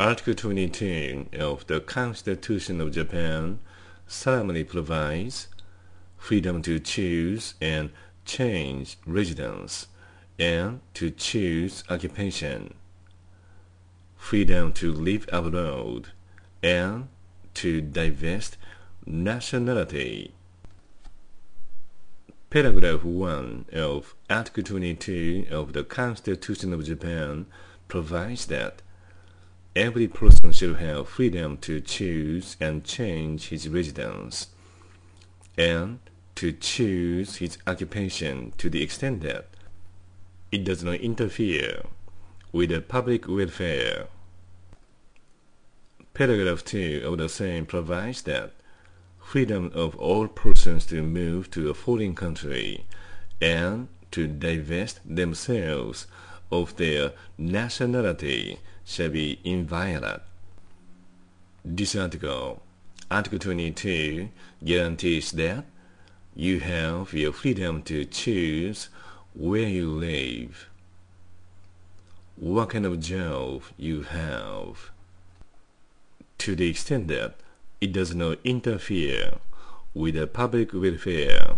Article 22 of the Constitution of Japan solemnly provides freedom to choose and change residence and to choose occupation, freedom to live abroad, and to divest nationality. Paragraph 1 of Article 22 of the Constitution of Japan provides that every person shall have freedom to choose and change his residence, and to choose his occupation to the extent that it does not interfere with the public welfare. Paragraph 2 of the same provides that freedom of all persons to move to a foreign country and to divest themselves of their nationality shall be inviolate. This article, Article 22, guarantees that you have your freedom to choose where you live, what kind of job you have, to the extent that it does not interfere with the public welfare.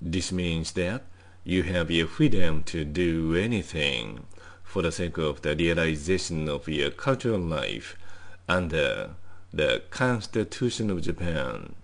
This means that you have your freedom to do anything for the sake of the realization of your cultural life under the Constitution of Japan.